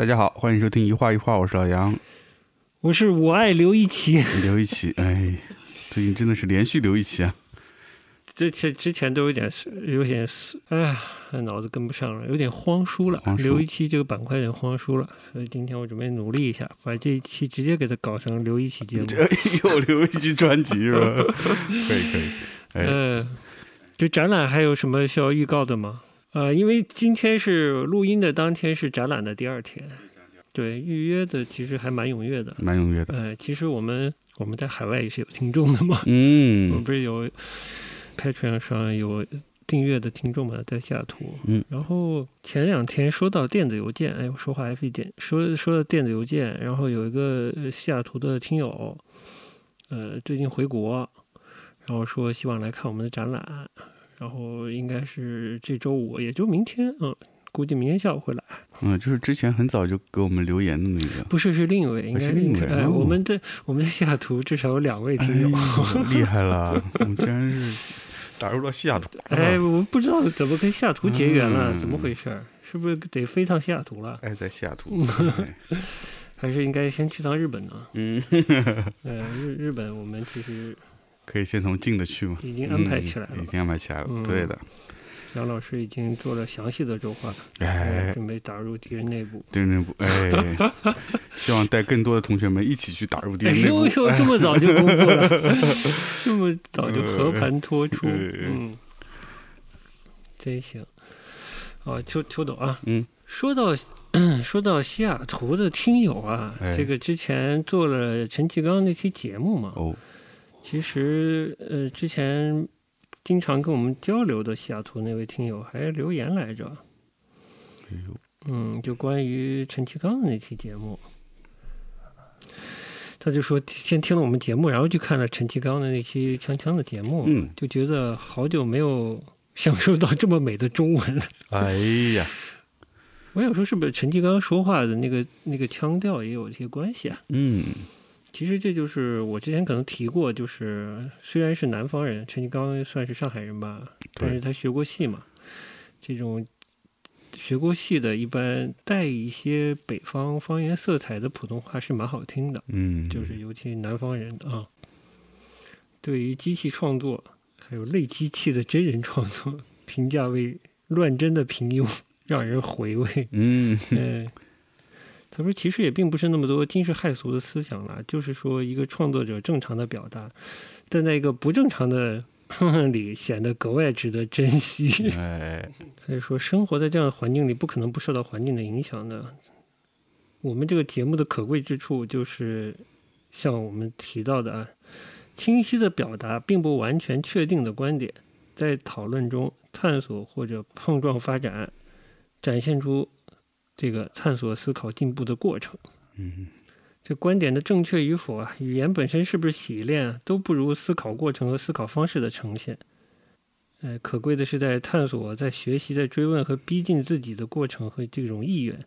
大家好，欢迎收听一画一画，我是老杨，我是我爱刘一奇。刘一奇，哎，最近真的是连续刘一奇啊！之前之前都有点有点，哎呀，脑子跟不上了，有点慌疏了。慌刘一奇这个板块有点慌疏了，所以今天我准备努力一下，把这一期直接给它搞成刘一奇节目。这 又刘一奇专辑是吧？可以可以，哎，呃，这展览还有什么需要预告的吗？呃，因为今天是录音的当天，是展览的第二天。对，预约的其实还蛮踊跃的。蛮踊跃的，呃，其实我们我们在海外也是有听众的嘛。嗯我们嗯不是有 Patreon 上有订阅的听众嘛，在西雅图。嗯。然后前两天收到电子邮件，哎，我说话还费劲，说说到电子邮件，然后有一个呃西雅图的听友，呃，最近回国，然后说希望来看我们的展览，然后应该是这周五，也就明天，嗯，估计明天下午会来。嗯，就是之前很早就给我们留言的那个，不是，是另一位，应该是另一位哎，哦我们在我们在西雅图至少有两位哎听友。呦，厉害了，我们竟然是打入了西雅图了，哎，我不知道怎么跟西雅图结缘了，嗯怎么回事儿？是不是得飞趟西雅图了？哎在西雅图，哎还是应该先去趟日本呢？嗯，呃，日日本我们其实可以先从近的去嘛，已经安排起来了嗯已，经安排起来了，嗯。对的，杨老师已经做了详细的筹划，哎，准备打入敌人内部。敌人内部，哎，希望带更多的同学们一起去打入敌哎人内部。呦。呦，这么早就公布了，这么早就和盘托出，呃嗯，真行。哦，秋秋斗啊，嗯，说到 说到西雅图的听友啊，哎。这个之前做了陈其刚那期节目嘛，哦，其实呃之前经常跟我们交流的西雅图那位听友还留言来着，嗯，就关于陈其刚的那期节目，他就说先听了我们节目，然后去看了陈其刚的那期锵锵的节目，嗯，就觉得好久没有 享受到这么美的中文了。哎呀，我想说，是不是陈其刚说话的那个那个腔调也有一些关系啊？嗯，其实这就是我之前可能提过，就是虽然是南方人，陈其刚算是上海人吧，但是，他学过戏嘛，这种学过戏的，一般带一些北方方言色彩的普通话是蛮好听的，嗯，就是尤其南方人的啊，对于机器创作还有类机器的真人创作，评价为乱真的平庸，让人回味。嗯，嗯，他说其实也并不是那么多惊世骇俗的思想啦，就是说一个创作者正常的表达，但在一个不正常的 里显得格外值得珍惜。哎，所以说，生活在这样的环境里，不可能不受到环境的影响的。我们这个节目的可贵之处，就是像我们提到的啊，清晰的表达并不完全确定的观点，在讨论中探索或者碰撞发展，展现出这个探索、思考、进步的过程。嗯，这观点的正确与否啊，语言本身是不是洗练啊，都不如思考过程和思考方式的呈现。呃，可贵的是在探索、在学习、在追问和逼近自己的过程和这种意愿，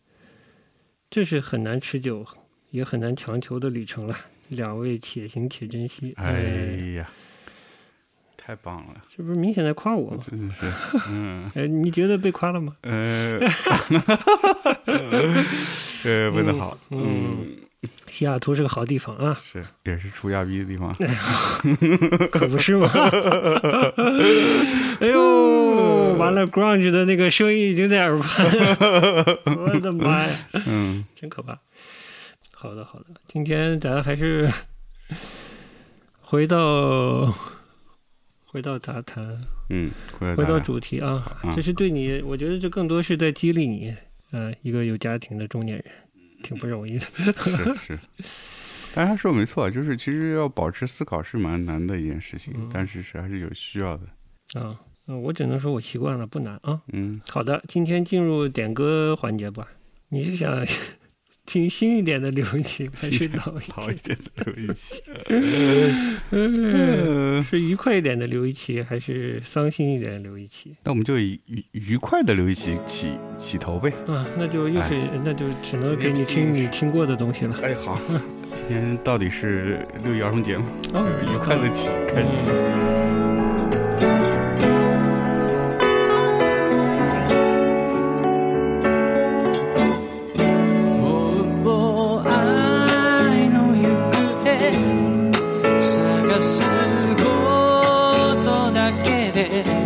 这是很难持久，也很难强求的旅程了。两位且行且珍惜。哎呃呀，太棒了，这不是明显在夸我吗？真的是，嗯，哎，你觉得被夸了吗？呃，呃，问的好，嗯，西雅图是个好地方啊，是，也是出亚逼的地方，可不是吗？哎呦，完了，grunge 的那个声音已经在耳畔了，我的妈呀，嗯，真可怕。好的，好的，今天咱还是回到回到杂谈，嗯，回到主题啊啊，这是对你，我觉得这更多是在激励你，呃，一个有家庭的中年人，挺不容易的。是是，但他说没错，就是其实要保持思考是蛮难的一件事情，嗯。但是是还是有需要的，啊，嗯我只能说我习惯了，不难啊。嗯，好的，今天进入点歌环节吧。你是想听新一点的刘雨晴，还是老一点的刘一奇，嗯，嗯，是愉快一点的刘一奇，还是伤心一点的刘一奇？那我们就以愉愉快的刘一奇起起头呗。啊，那就又是，那就只能给你听你听过的东西了。哎，好，今天到底是六一儿童节吗？哦，愉快的起开始 mujer.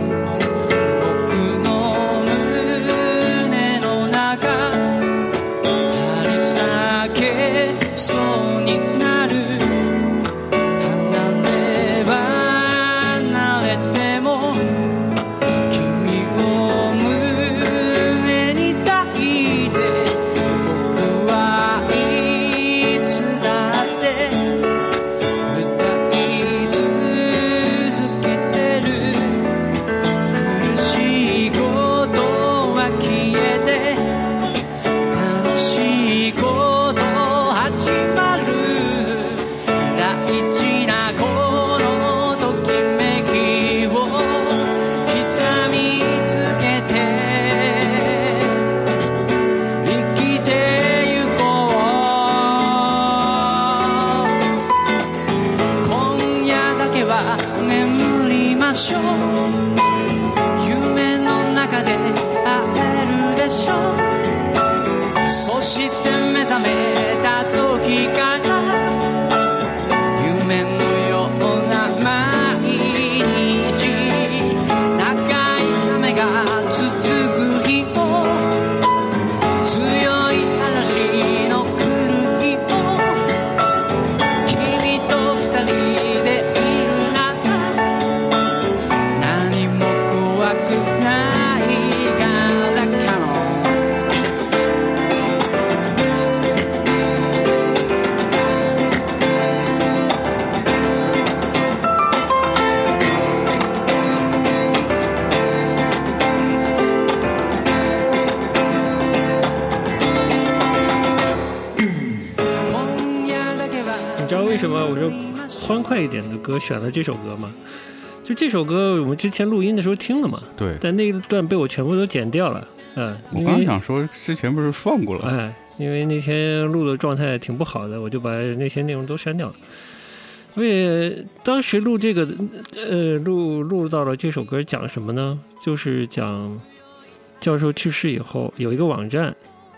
快一点的歌选了这首歌嘛？就这首歌我们之前录音的时候听了嘛，对，但那一段被我全部都剪掉了。嗯，我刚想说，之前不是放过了？哎，因为那天录的状态挺不好的，我就把那些内容都删掉了。因为当时录这个，呃，录录到了这首歌讲什么呢？就是讲教授去世以后，有一个网站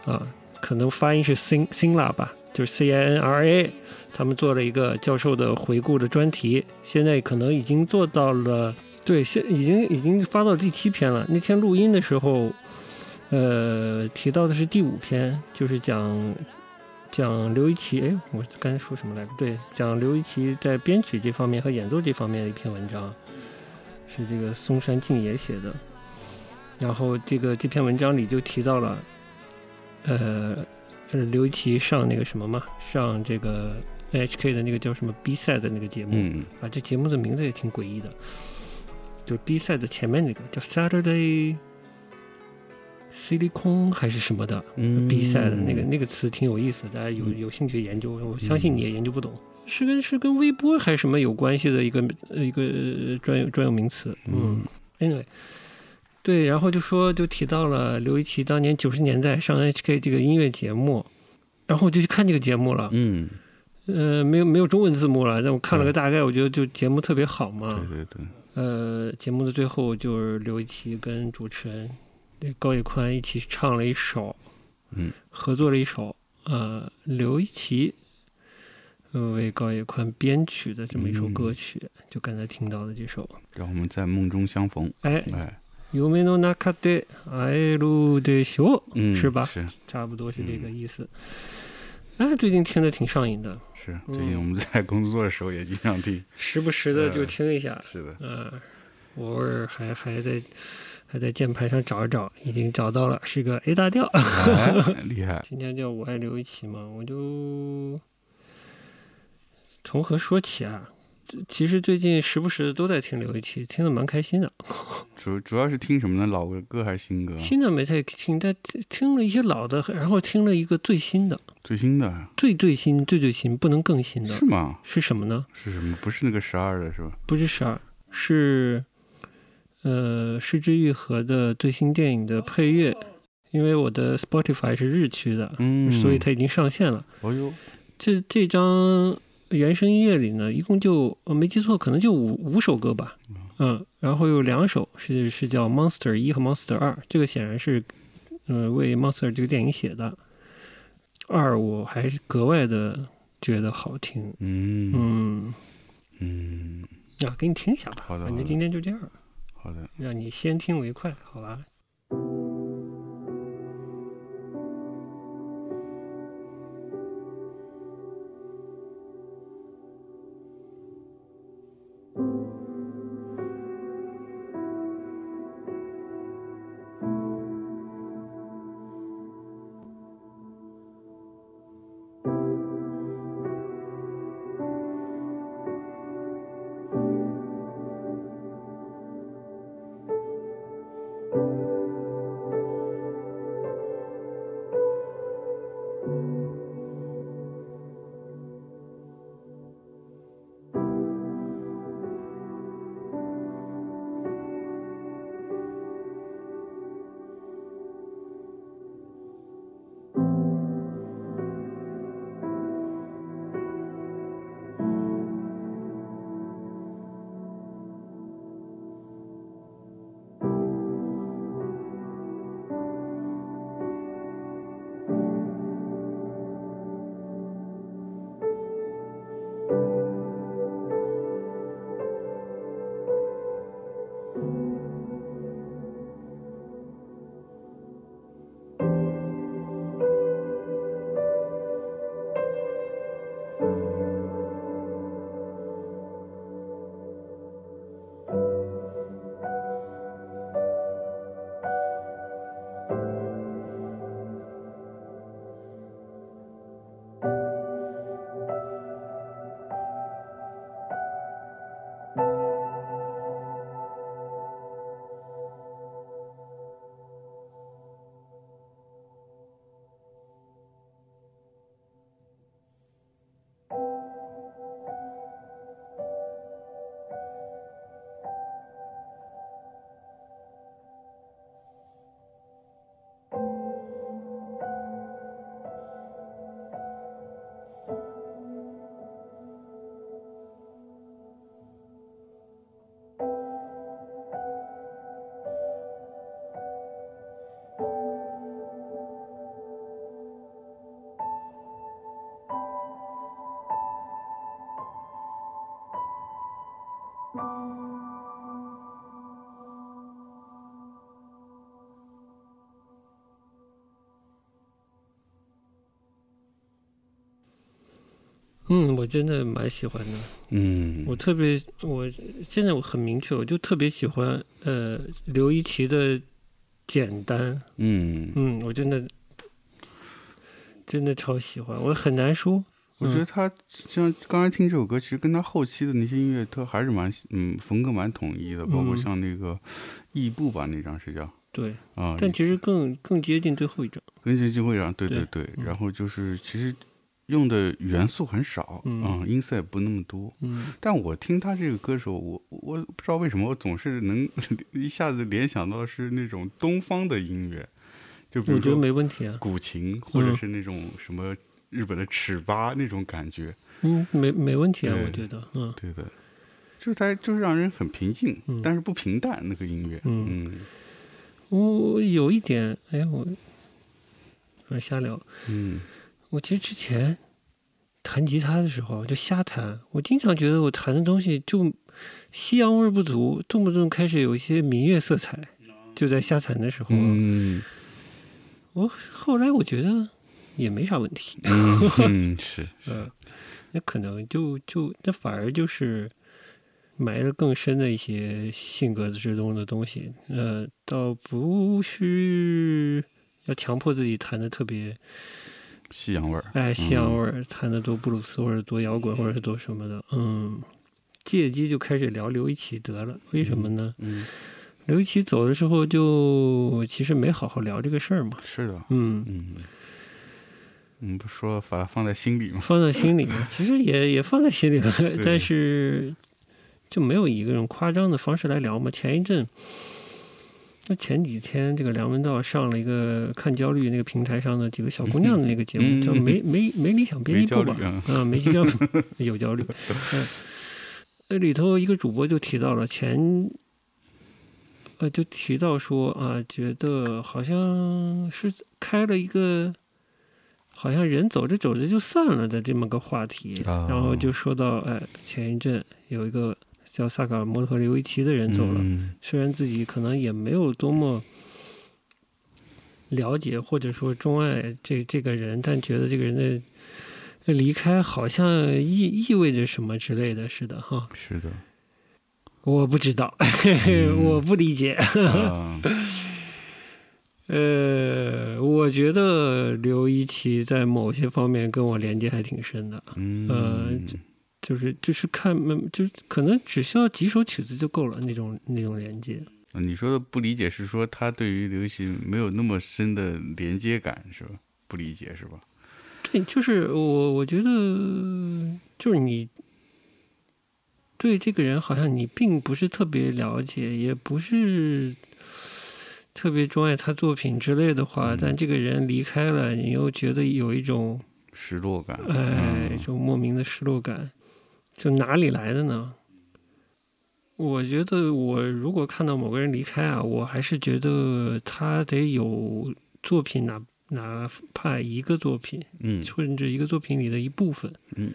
啊，可能发音是 Sin Sinla 吧，就是 C I N R A，他们做了一个教授的回顾的专题，现在可能已经做到了，对，现已经已经发到第七篇了。那天录音的时候，呃，提到的是第五篇，就是讲讲刘一奇，哎，我刚才说什么来着？对，讲刘一奇在编曲这方面和演奏这方面的一篇文章，是这个松山静也写的。然后这个这篇文章里就提到了，呃刘一奇上那个什么嘛，上这个 NHK 的那个叫什么 B 赛的那个节目，嗯，啊，这节目的名字也挺诡异的，就是 B 赛的前面那个叫 Saturday Silicon 还是什么的，嗯。比赛的那个那个词挺有意思的，大家有有兴趣研究，我相信你也研究不懂，是跟是跟微波还是什么有关系的一个呃一个呃专有专有名词，嗯，anyway，对，然后就说就提到了刘一奇当年九十年代上 HK 这个音乐节目，然后我就去看这个节目了，嗯，呃，没有没有中文字幕了，但我看了个大概，我觉得就节目特别好嘛，对对对，呃，节目的最后就是刘一奇跟主持人高野宽一起唱了一首，嗯，合作了一首，呃，刘一奇呃为高野宽编曲的这么一首歌曲，就刚才听到的这首，让我们在梦中相逢。哎，哎，夢の中で会えるでしょう，嗯，是吧是差不多是这个意思。哎，最近听的挺上瘾的，是，最近我们在工作的时候也经常听。时不时的就呃听一下，是的，嗯，偶尔还还在还在键盘上找一找，已经找到了，是个 A 大调。哎，厉害。今天叫我爱刘一奇嘛，我就从何说起啊？ 其实最近时不时的都在听刘一奇，听的蛮开心的。主主要是听什么呢？老歌还是新歌？新的没太听，但听听了一些老的，然后听了一个最新的，最新的最最新、最最新，不能更新的是吗？是什么呢？是什么？不是那个十二的是吧？不是十二，是呃失之愈合的最新电影的配乐，因为我的 Spotify 是日区的，嗯，所以它已经上线了。哦呦，这这张原声音乐里呢，一共就我没记错，可能就五五首歌吧，嗯，然后有两首是是叫 Monster 一和 Monster 二，这个显然是呃为 Monster 这个电影写的。二我还是格外的觉得好听，嗯。嗯，嗯，啊，给你听一下吧，反正今天就这样，好的，让你先听为快，好吧？嗯，我真的蛮喜欢的。嗯，我特别，我现在我很明确，我就特别喜欢呃刘一奇的简单。嗯，嗯，我真的真的超喜欢，我很难说。我觉得他像刚才听这首歌，其实跟他后期的那些音乐，他还是蛮嗯风格蛮统一的，包括嗯像那个异步吧那张是叫对，啊，但其实更更接近最后一张。跟这机会上，对对对，嗯然后就是其实用的元素很少，嗯啊，音色也不那么多。嗯但我听他这个歌手，我我不知道为什么，我总是能 一下子联想到是那种东方的音乐，就比我觉得如说没问题啊。古琴，或者嗯是那种什么日本的尺八那种感觉。嗯，没没问题啊，我觉得。嗯对的，就是他就是让人很平静，嗯但是不平淡那个音乐。嗯嗯我有一点，哎，我我瞎聊。嗯我其实之前弹吉他的时候就瞎弹，我经常觉得我弹的东西就西洋味儿不足，动不动开始有一些民乐色彩。就在瞎弹的时候，嗯我后来我觉得也没啥问题。嗯嗯 是嗯，那可能就就那反而就是埋了更深的一些性格之中的东西。呃，倒不是要强迫自己弹的特别西洋味儿。哎西洋味儿，弹的多布鲁斯或者多摇滚或者是多什么的。嗯，借机就开始聊刘一奇得了，为什么呢？嗯，刘一奇走的时候就其实没好好聊这个事儿嘛。是的。嗯，嗯，你，不说把它放在心里吗？放在心里嘛，其实也也放在心里了，但是就没有以一个人夸张的方式来聊嘛。前一阵，那前几天这个梁文道上了一个看焦虑那个平台上的几个小姑娘的那个节目，嗯叫没没没理想编辑部吧啊？啊，没焦虑，有焦虑。嗯，那里头一个主播就提到了前。呃，就提到说啊，觉得好像是开了一个好像人走着走着就散了的这么个话题，啊然后就说到，哎，前一阵有一个叫萨卡尔摩和刘维奇的人走了，嗯。虽然自己可能也没有多么了解或者说钟爱这这个人，但觉得这个人的离开好像意意味着什么之类的，似的哈，是的，我不知道，嗯。我不理解。啊，呃，我觉得刘一奇在某些方面跟我连接还挺深的，嗯，就是就是看，嗯就是可能只需要几首曲子就够了那种那种连接。你说的不理解是说他对于流行没有那么深的连接感是吧？不理解是吧？对，就是我我觉得就是你对这个人好像你并不是特别了解，也不是特别钟爱他作品之类的话，嗯但这个人离开了，你又觉得有一种失落感，哎，嗯一种莫名的失落感，就哪里来的呢？我觉得我如果看到某个人离开啊，我还是觉得他得有作品哪哪怕一个作品，嗯甚至一个作品里的一部分，嗯，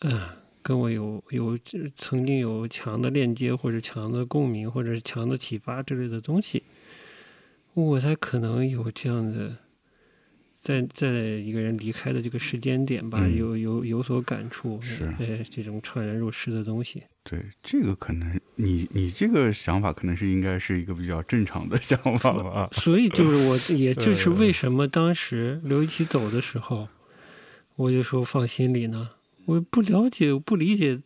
啊，跟我有有曾经有强的链接，或者强的共鸣，或者是强的启发之类的东西，我才可能有这样的，在在一个人离开的这个时间点吧，嗯有有有所感触，是呃，这种怅然若失的东西。对，这个可能你你这个想法可能是应该是一个比较正常的 想法吧？所以就是我，也就是呃为什么当时刘一奇走的时候，我就说放心里呢。我不了解，我不理解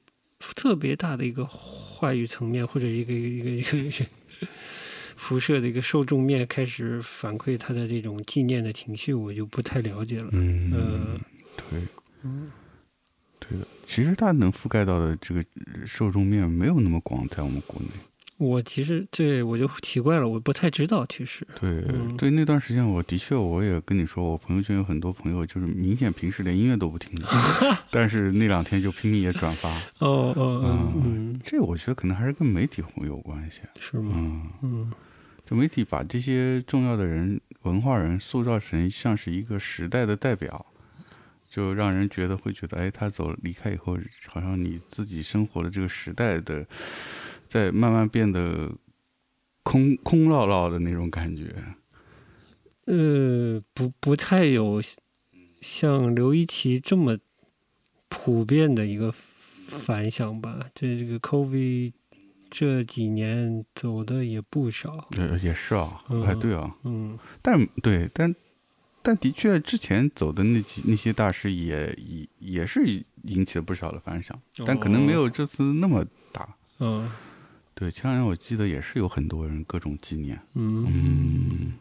特别大的一个话语层面，或者一个一个一个一个辐射的一个受众面开始反馈他的这种纪念的情绪，我就不太了解了。嗯，呃对，嗯，对的。其实它能覆盖到的这个受众面没有那么广，在我们国内。我其实对我就奇怪了，我不太知道，其实，对、嗯对，那段时间我的确我也跟你说，我朋友圈有很多朋友就是明显平时连音乐都不听的，但是那两天就拼命也转发。哦哦哦，嗯，这我觉得可能还是跟媒体有关系。是吗？嗯，嗯就媒体把这些重要的人、文化人塑造成像是一个时代的代表，就让人觉得会觉得，哎，他走离开以后，好像你自己生活的这个时代的，在慢慢变得空空落落的那种感觉。呃，不不太有像刘一奇这么普遍的一个反响吧。这这个 COVID 这几年走的也不少，呃，也是啊，嗯哎，对啊，嗯。但对，但但的确，之前走的那几那些大师也也也是引起了不少的反响，但可能没有这次那么大。嗯。对，前两年我记得也是有很多人各种纪念，嗯，嗯，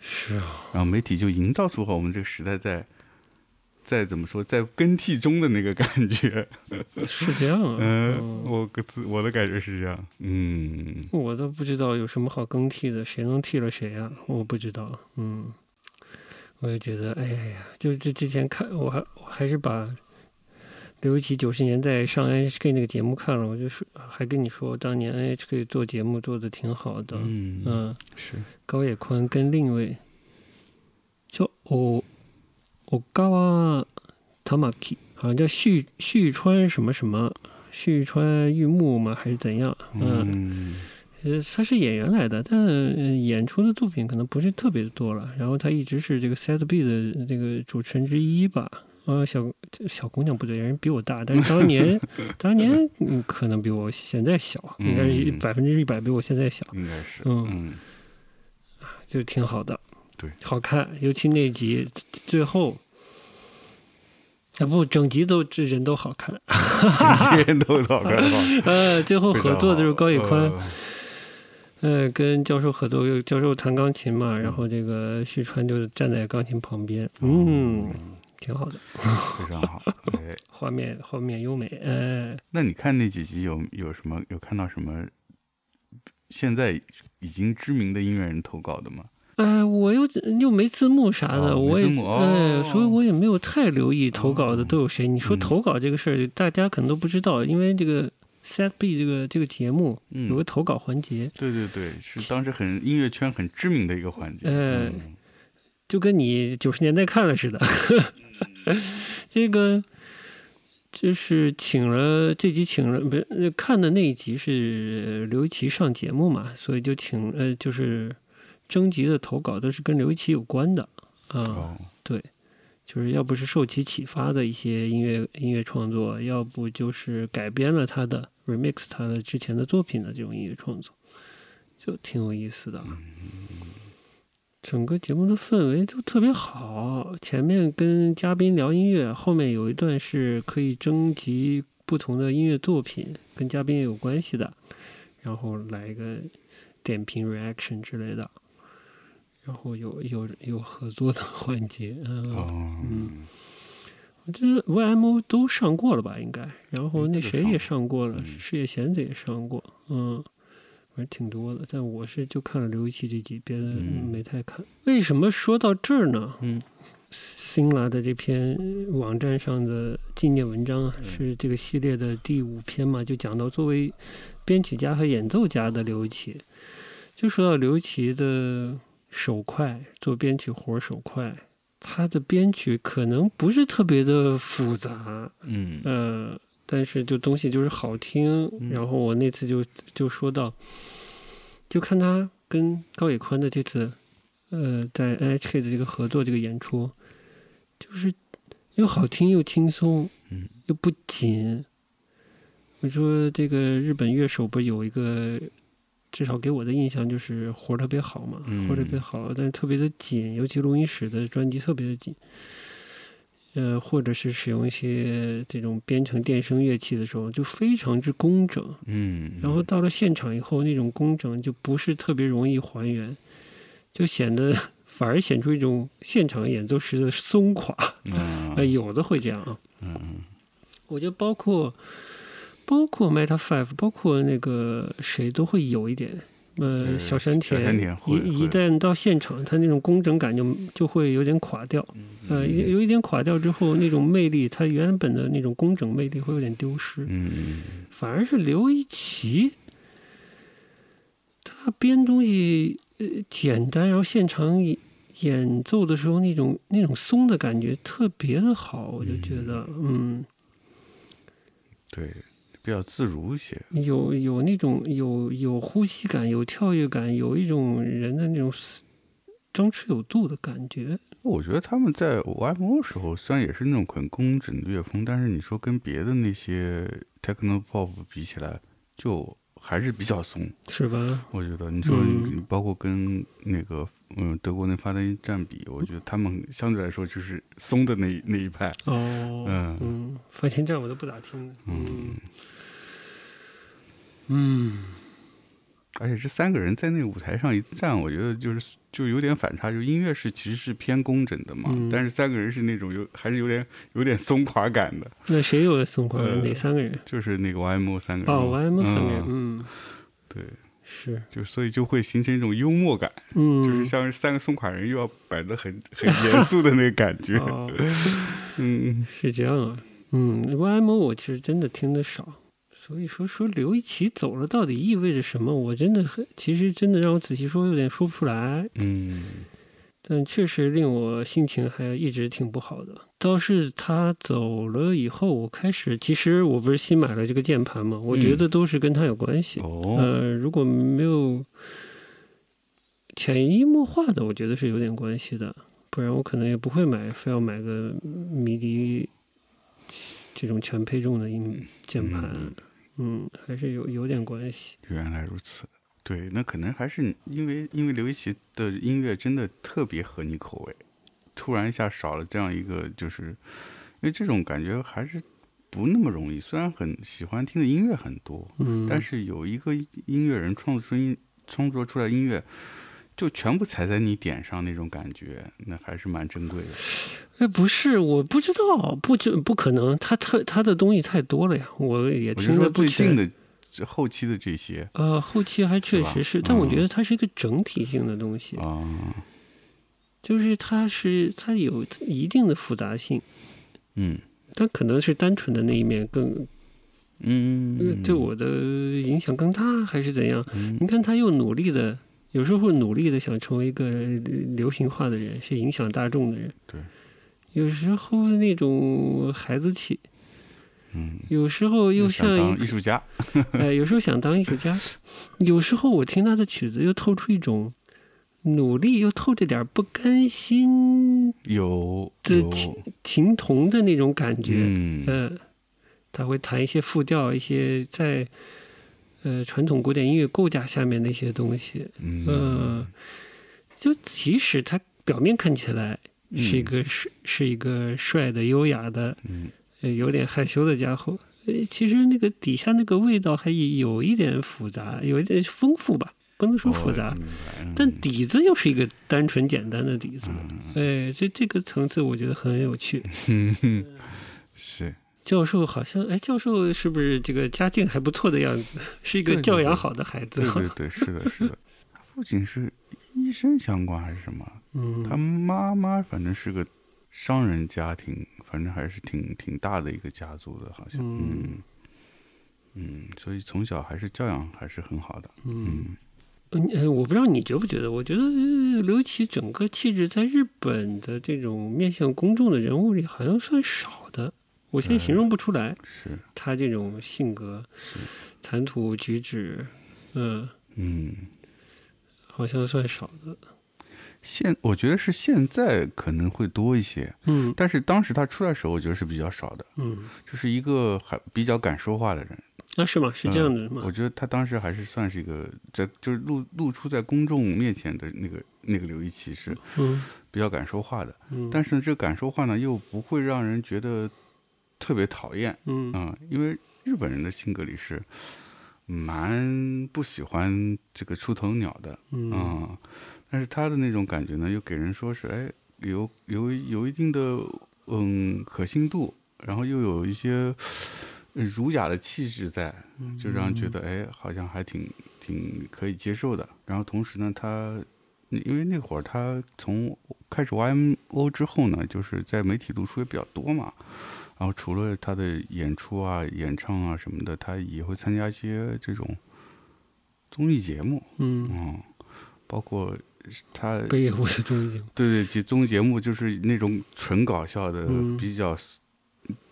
是啊，然后媒体就营造出和我们这个时代在在怎么说，在更替中的那个感觉。是这样啊。嗯，嗯我个自我的感觉是这样。嗯，我都不知道有什么好更替的，谁能替了谁啊？我不知道。嗯，我就觉得，哎呀，就这之前看，我还我还是把刘一奇九十年代上 NHK 那个节目看了，我就是还跟你说，当年 NHK 做节目做的挺好的。嗯，嗯，是，高野宽跟另一位叫哦小川玉樹，好像叫旭旭川什么什么。旭川玉木吗？还是怎样？嗯，嗯呃，他是演员来的，但、呃演出的作品可能不是特别多了。然后他一直是这个 Set B 的这个主持人之一吧。啊，小小姑娘不对，人比我大，但是当年 当年嗯可能比我现在小，应该是嗯百分之一百比我现在小，应该是，嗯嗯就挺好的。对，好看，尤其那集最后。啊不，整集都这人都好看。整集人都好看吧？呃，最后合作的是高野宽，呃呃，跟教授合作，有教授弹钢琴嘛，然嗯后这个旭川就站在钢琴旁边，嗯，挺好的，非常好。哎，画面画面优美，呃，那你看那几集有有什么有看到什么现在已经知名的音乐人投稿的吗？哎，我又又没字幕啥的，哦我也哎，哦所以我也没有太留意投稿的哦都有谁。你说嗯投稿这个事儿，大家可能都不知道，因为这个 Set B 这个这个节目嗯有个投稿环节，对对对，是当时很音乐圈很知名的一个环节。呃嗯就跟你九十年代看了似的。这个就是请了这集请了不是呃看的那一集是刘一奇上节目嘛，所以就请呃就是征集的投稿都是跟刘一奇有关的啊。哦，对，就是要不是受其启发的一些音乐音乐创作，要不就是改编了他的 remix 他的之前的作品的这种音乐创作，就挺有意思的。整个节目的氛围就特别好，前面跟嘉宾聊音乐，后面有一段是可以征集不同的音乐作品，跟嘉宾也有关系的，然后来一个点评 reaction 之类的，然后有有有合作的 环节，嗯。哦，嗯，这 YMO 都上过了吧？应该，然后那谁也上过了，嗯事业弦子也上过，嗯，反正挺多的。但我是就看了刘一奇这集，别的嗯没太看。为什么说到这儿呢？嗯新来的这篇网站上的纪念文章是这个系列的第五篇嘛，就讲到作为编曲家和演奏家的刘一奇，就说到刘一奇的手快，做编曲活儿手快，他的编曲可能不是特别的复杂，嗯呃，但是就东西就是好听。嗯然后我那次就就说到，就看他跟高野宽的这次，呃，在 NHK 的这个合作这个演出，就是又好听又轻松，嗯又不紧。我说这个日本乐手不是有一个，至少给我的印象就是活儿特别好嘛，活儿特别嗯好，但是特别的紧，尤其录音室的专辑特别的紧。呃，或者是使用一些这种编程电声乐器的时候，就非常之工整。嗯，然后到了现场以后，那种工整就不是特别容易还原，就显得反而显出一种现场演奏时的松垮。嗯 呃，有的会这样啊。嗯嗯我觉得包括包括 Meta Five，包括那个谁都会有一点。呃，呃小山田一一旦到现场，他那种工整感就就会有点垮掉。呃，有有一点垮掉之后，那种魅力，他原本的那种工整魅力会有点丢失。嗯反而是刘一奇，他编东西呃简单，然后现场演演奏的时候那种那种松的感觉特别的好，我就觉得嗯，对，比较自如一些。有有那种有有呼吸感，有跳跃感，有一种人的那种张弛有度的感觉。我觉得他们在 YMO 时候虽然也是那种很工整的乐风，但是你说跟别的那些 techno pop 比起来，就还是比较松。是吧？我觉得你说嗯你包括跟那个嗯德国那发电站比，我觉得他们相对来说就是松的那那一派。哦，嗯嗯，发现站我都不咋听的。嗯，嗯，而且这三个人在那个舞台上一站，我觉得就是就有点反差，就音乐是其实是偏工整的嘛，嗯但是三个人是那种有还是有点有点松垮感的，那谁有松垮？呃哪三个人？就是那个 YMO 三个人哦嘛。，YM 三个人，嗯嗯，对，是，就所以就会形成一种幽默感，嗯，就是像三个松垮人又要摆的很很严肃的那个感觉。哦，嗯是这样啊，嗯，YMO 我其实真的听得少，所以说说刘一奇走了到底意味着什么，我真的很，其实真的让我仔细说有点说不出来，嗯但确实令我心情还一直挺不好的。倒是他走了以后，我开始，其实我不是新买了这个键盘嘛，我觉嗯得都是跟他有关系。哦呃，如果没有潜移默化的，我觉得是有点关系的，不然我可能也不会买，非要买个迷笛这种全配重的音键盘。嗯，还是有有点关系。原来如此。对，那可能还是因为因为刘一奇的音乐真的特别合你口味，突然一下少了这样一个，就是因为这种感觉还是不那么容易。虽然很喜欢听的音乐很多，嗯，但是有一个音乐人创作出音创作出来音乐，就全部踩在你点上那种感觉，那还是蛮珍贵的。哎，不是，我不知道，不就不可能，他特他的东西太多了呀，我也听得不全。最近的后期的这些。呃，后期还确实是，但我嗯觉得它是一个整体性的东西，啊，就是它是它有一定的复杂性，嗯。但可能是单纯的那一面更呃嗯，对我的影响更大，还是怎样？嗯。你看他又努力的有时候努力的想成为一个流行化的人，是影响大众的人。对。有时候那种孩子气，嗯，有时候又像艺术家，呃，有时候想当艺术家，有时候我听他的曲子又透出一种努力，又透着点不甘心、有的情，情同的那种感觉。嗯嗯，他会弹一些复调，一些在呃传统古典音乐构架下面的一些东西。嗯嗯，就即使它表面看起来是一个是、是一个帅的、优雅的，嗯呃，有点害羞的家伙，呃，其实那个底下那个味道还有一点复杂，有一点丰富吧，不能说复杂，但底子又是一个单纯简单的底子。嗯哎，这这个层次我觉得很有趣。嗯 是教授好像，哎，教授是不是这个家境还不错的样子？是一个教养好的孩子。对对对，是的，是的。他父亲是医生相关还是什么？嗯，他妈妈反正是个商人家庭，反正还是挺挺大的一个家族的，好像。嗯嗯嗯，所以从小还是教养还是很好的。嗯嗯我不知道你觉不觉得？我觉得呃刘琦整个气质在日本的这种面向公众的人物里，好像算少的。我现在形容不出来是，他这种性格、谈吐举止，嗯，嗯，好像算少的。现我觉得是现在可能会多一些，嗯但是当时他出来的时候，我觉得是比较少的，嗯，就是一个还比较敢说话的人。那是吗？是这样的吗？我觉得他当时还是算是一个在就是露露出在公众面前的那个那个刘一奇是嗯比较敢说话的，嗯，但是呢，这敢说话呢又不会让人觉得特别讨厌，嗯。嗯，因为日本人的性格里是蛮不喜欢这个出头鸟的，嗯。嗯，但是他的那种感觉呢，又给人说是哎有有有一定的嗯可信度，然后又有一些呃儒雅的气质在，就让人觉得哎好像还挺挺可以接受的。然后同时呢，他因为那会儿他从开始 YMO 之后呢，就是在媒体露出也比较多嘛。然后除了他的演出啊、演唱啊什么的，他也会参加一些这种综艺节目，嗯，嗯，包括他北野武的综艺节目。对对，节综艺节目就是那种纯搞笑的，嗯比较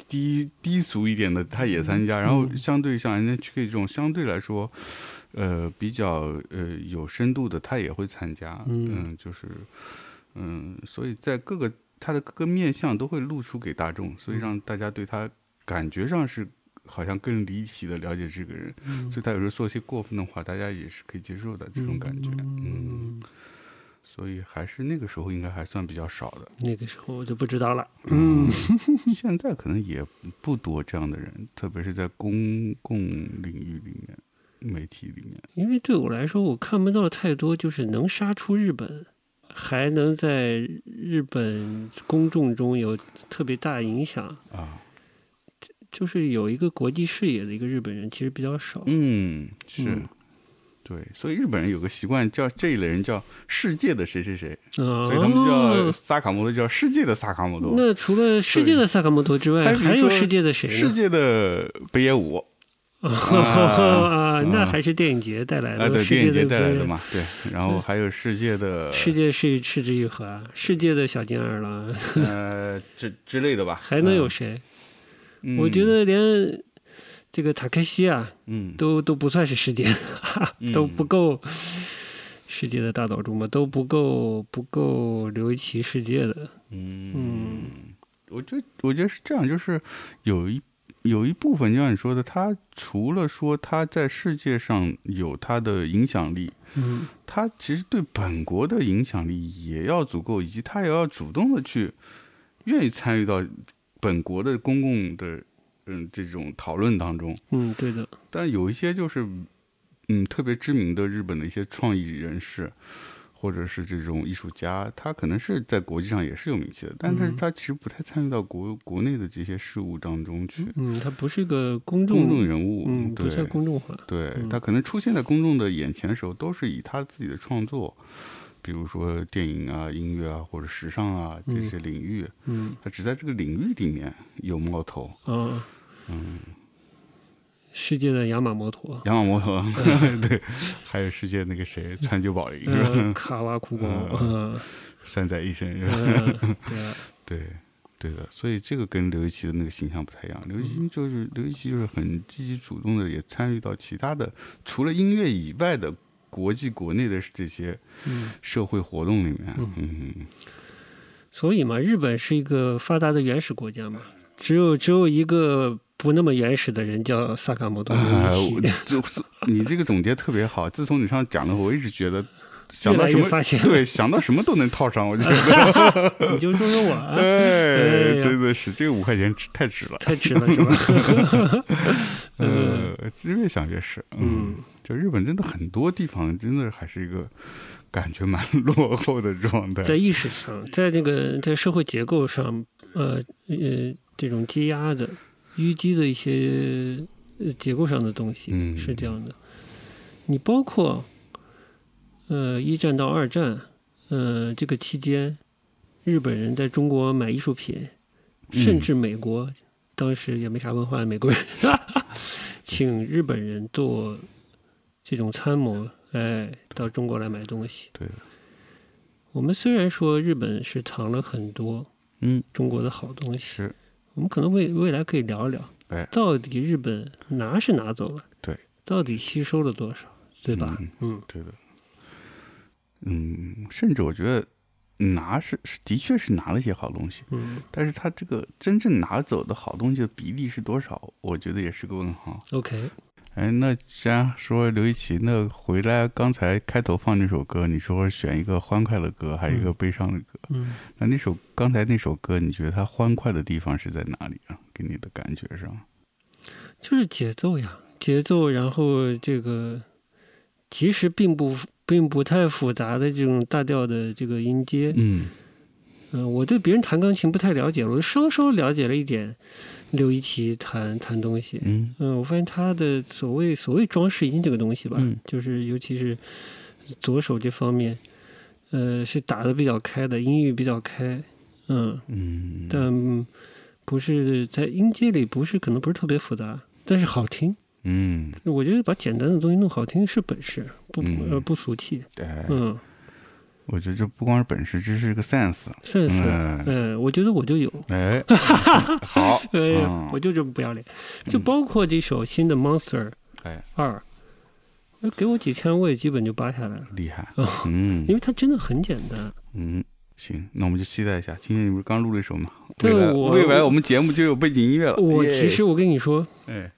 低低俗一点的，他也参加。然后嗯相对像 NHK 这种相对来说，呃，比较呃有深度的，他也会参加。嗯就是嗯，所以在各个他的各个面相都会露出给大众，所以让大家对他感觉上是好像更立体的了解这个人。嗯所以他有时候说一些过分的话，大家也是可以接受的这种感觉。嗯，嗯，所以还是那个时候应该还算比较少的。那个时候我就不知道了。嗯 现在可能也不多这样的人，特别是在公共领域里面、媒体里面。因为对我来说，我看不到太多就是能杀出日本，还能在日本公众中有特别大影响，啊，就是有一个国际视野的一个日本人，其实比较少。嗯，是，嗯对，所以日本人有个习惯，叫这一类人叫世界的谁谁谁，哦所以他们叫萨卡摩多叫世界的萨卡摩多，那除了世界的萨卡莫多之外，还有世界的谁呢？世界的北野武 啊，那还是电影节带来的，啊，对，电影节带来的嘛，对，然后还有世界的世界是赤之愈合啊，世界的小金二郎，呃之之类的吧，还能有谁？嗯？我觉得连这个塔克西啊，嗯，都都不算是世界，嗯都不够世界的大岛渚嘛，都不够不够刘一奇世界的。嗯，我觉得我觉得是这样，就是有一有一部分，就像你说的，他除了说他在世界上有他的影响力，嗯他其实对本国的影响力也要足够，以及他也要主动的去愿意参与到本国的公共的嗯这种讨论当中。嗯，对的，但有一些就是嗯特别知名的日本的一些创意人士。或者是这种艺术家，他可能是在国际上也是有名气的，但是嗯他其实不太参与到国国内的这些事务当中去。嗯，他不是一个公众，公众人物，嗯，不对算公众化。对嗯他可能出现在公众的眼前的时候，都是以他自己的创作，比如说电影啊、音乐啊或者时尚啊这些领域，嗯他只在这个领域里面有冒头。啊，嗯，世界的雅马摩托，雅马摩托，对，还有世界那个谁川久保玲？卡哇库光，嗯。嗯，三宅一生，对。啊，对，对的，所以这个跟刘一奇的那个形象不太一样。刘一奇就是刘一奇，就是很积极主动的，也参与到其他的除了音乐以外的国际国内的这些嗯，社会活动里面。嗯嗯，所以嘛，日本是一个发达的原始国家嘛，只有只有一个不那么原始的人叫萨卡摩多哎刘一奇，我就是你这个总结特别好。自从你上讲了，我一直觉得想到什么，越发现，对，想到什么都能套上。我觉得，你就说说我啊，哎，真的是这个五块钱值太值了。太值了是吧？嗯 呃，越想越是，嗯，就日本真的很多地方真的还是一个感觉蛮落后的状态。在意识上，在这个在社会结构上，呃呃，这种积压的、淤积的一些呃结构上的东西嗯。是这样的。你包括呃一战到二战，呃这个期间，日本人在中国买艺术品，甚嗯至美国、当时也没啥文化的美国人，请日本人做这种参谋，哎，到中国来买东西。对，我们虽然说日本是藏了很多嗯，中国的好东西，是，我们可能未未来可以聊一聊，哎到底日本拿是拿走了，对，到底吸收了多少，对吧？嗯嗯对的，嗯，甚至我觉得拿是是的确是拿了一些好东西，嗯但是他这个真正拿走的好东西的比例是多少，我觉得也是个问号。，OK，哎，那既然说刘一奇，那回来刚才开头放那首歌，你说选一个欢快的歌，还是一个嗯悲伤的歌，嗯，那那首刚才那首歌，你觉得它欢快的地方是在哪里啊？给你的感觉上？就是节奏呀，节奏，然后这个其实并不并不太复杂的这种大调的这个音阶，嗯嗯、我对别人弹钢琴不太了解，我稍稍了解了一点刘一奇弹弹东西，嗯。嗯，我发现他的所谓所谓装饰音这个东西吧，嗯。就是尤其是左手这方面，呃，是打的比较开的，音域比较开，嗯，嗯，但不是在音阶里不是可能不是特别复杂，但是好听。嗯，我觉得把简单的东西弄好听是本事，不嗯。呃不俗气，对，嗯，我觉得这不光是本事，这是一个 sense。算是，嗯，嗯，我觉得我就有，哎，好，哎呀嗯，我就这么不要脸，就嗯包括这首新的 Monster 哎，二，给我几千我也基本就扒下来了。厉害哦，嗯因为它真的很简单。嗯，行，那我们就期待一下。今天你不是刚录了一首吗？对未来我未来我们节目就有背景音乐了。我其实我跟你说，哎，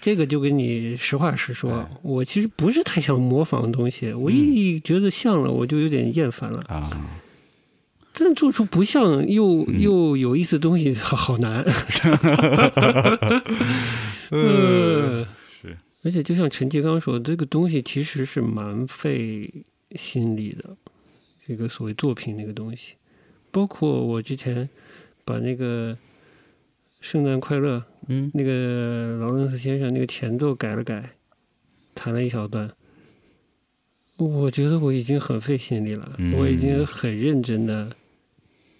这个就跟你实话实说哎，我其实不是太想模仿东西，我一觉得像了，我就有点厌烦了。啊，但做出不像又嗯又有意思的东西，好好难。呃，呃，是，而且就像陈继刚说，这个东西其实是蛮费心力的。这个所谓作品那个东西，包括我之前把那个《圣诞快乐》嗯那个劳伦斯先生那个前奏改了改，弹了一小段。我觉得我已经很费心力了，嗯我已经很认真的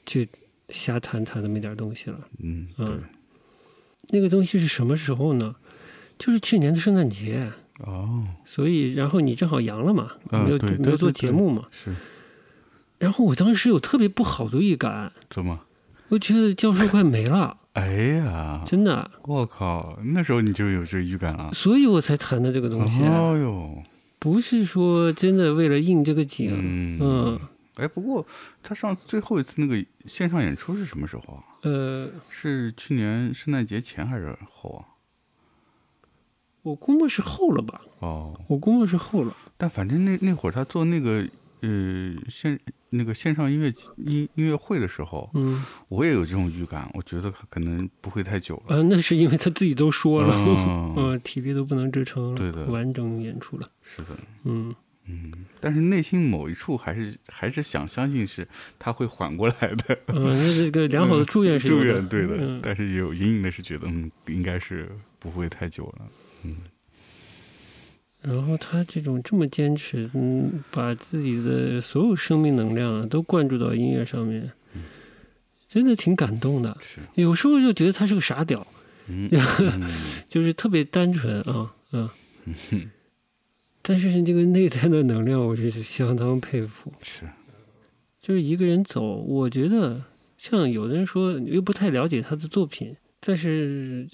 去瞎弹弹那么一点东西了。嗯，嗯，那个东西是什么时候呢？就是去年的圣诞节，哦，所以然后你正好阳了嘛，没有没有做节目嘛，是然后我当时有特别不好的预感，怎么？我觉得教授快没了，哎呀，真的，我靠，那时候你就有这预感了。所以我才谈的这个东西，哦哟，不是说真的为了应这个景，嗯。嗯。哎，不过他上最后一次那个线上演出是什么时候啊？呃，是去年圣诞节前还是后啊？我估摸是后了吧，哦，我估摸是后了，但反正那那会儿他做那个呃线那个线上音乐音音乐会的时候，嗯我也有这种预感，我觉得可能不会太久了。啊，那是因为他自己都说了，嗯嗯，体力都不能支撑了，对的完整演出了，是的，嗯。嗯，但是内心某一处还是还是想相信是他会缓过来的。嗯，那这个良好的祝愿是有祝愿对的，嗯但是有隐隐的是觉得，嗯，应该是不会太久了。嗯然后他这种这么坚持，嗯，把自己的所有生命能量啊都灌注到音乐上面，真的挺感动的。是，有时候就觉得他是个傻屌，嗯 嗯就是特别单纯啊，嗯。但是这个内在的能量，我真是相当佩服。是，就是一个人走，我觉得像有的人说又不太了解他的作品，但是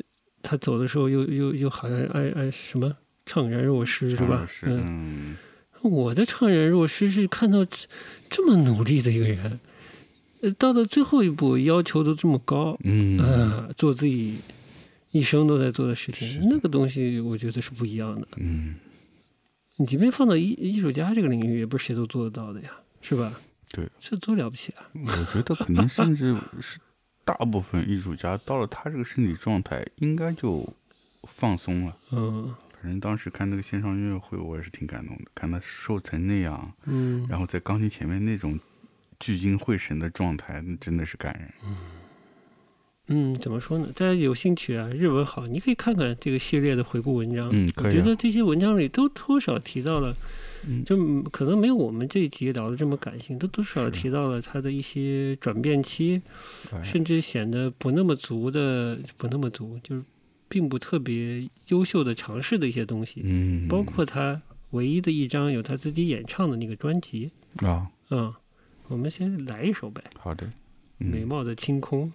他走的时候又又又好像爱爱什么怅然若失是吧？嗯，嗯我的怅然若失是看到这这么努力的一个人，呃，到了最后一步要求都这么高，嗯啊，做自己一生都在做的事情，那个东西我觉得是不一样的。嗯，你即便放到艺艺术家这个领域，也不是谁都做得到的呀，是吧？对，这多了不起啊！我觉得可能甚至是大部分艺术家到了他这个身体状态，应该就放松了。嗯反正当时看那个线上音乐会，我也是挺感动的，看他瘦成那样，嗯，然后在钢琴前面那种聚精会神的状态，那真的是感人。嗯，怎么说呢？大家有兴趣啊，日文好，你可以看看这个系列的回顾文章。嗯，可以、啊我觉得。这些文章里都多少提到了，嗯就可能没有我们这一集聊的这么感性，都多少提到了他的一些转变期，哎甚至显得不那么足的，不那么足，就是并不特别优秀的尝试的一些东西，嗯，包括他唯一的一张有他自己演唱的那个专辑。啊，嗯，我们先来一首呗，好的，《嗯美貌的清空》。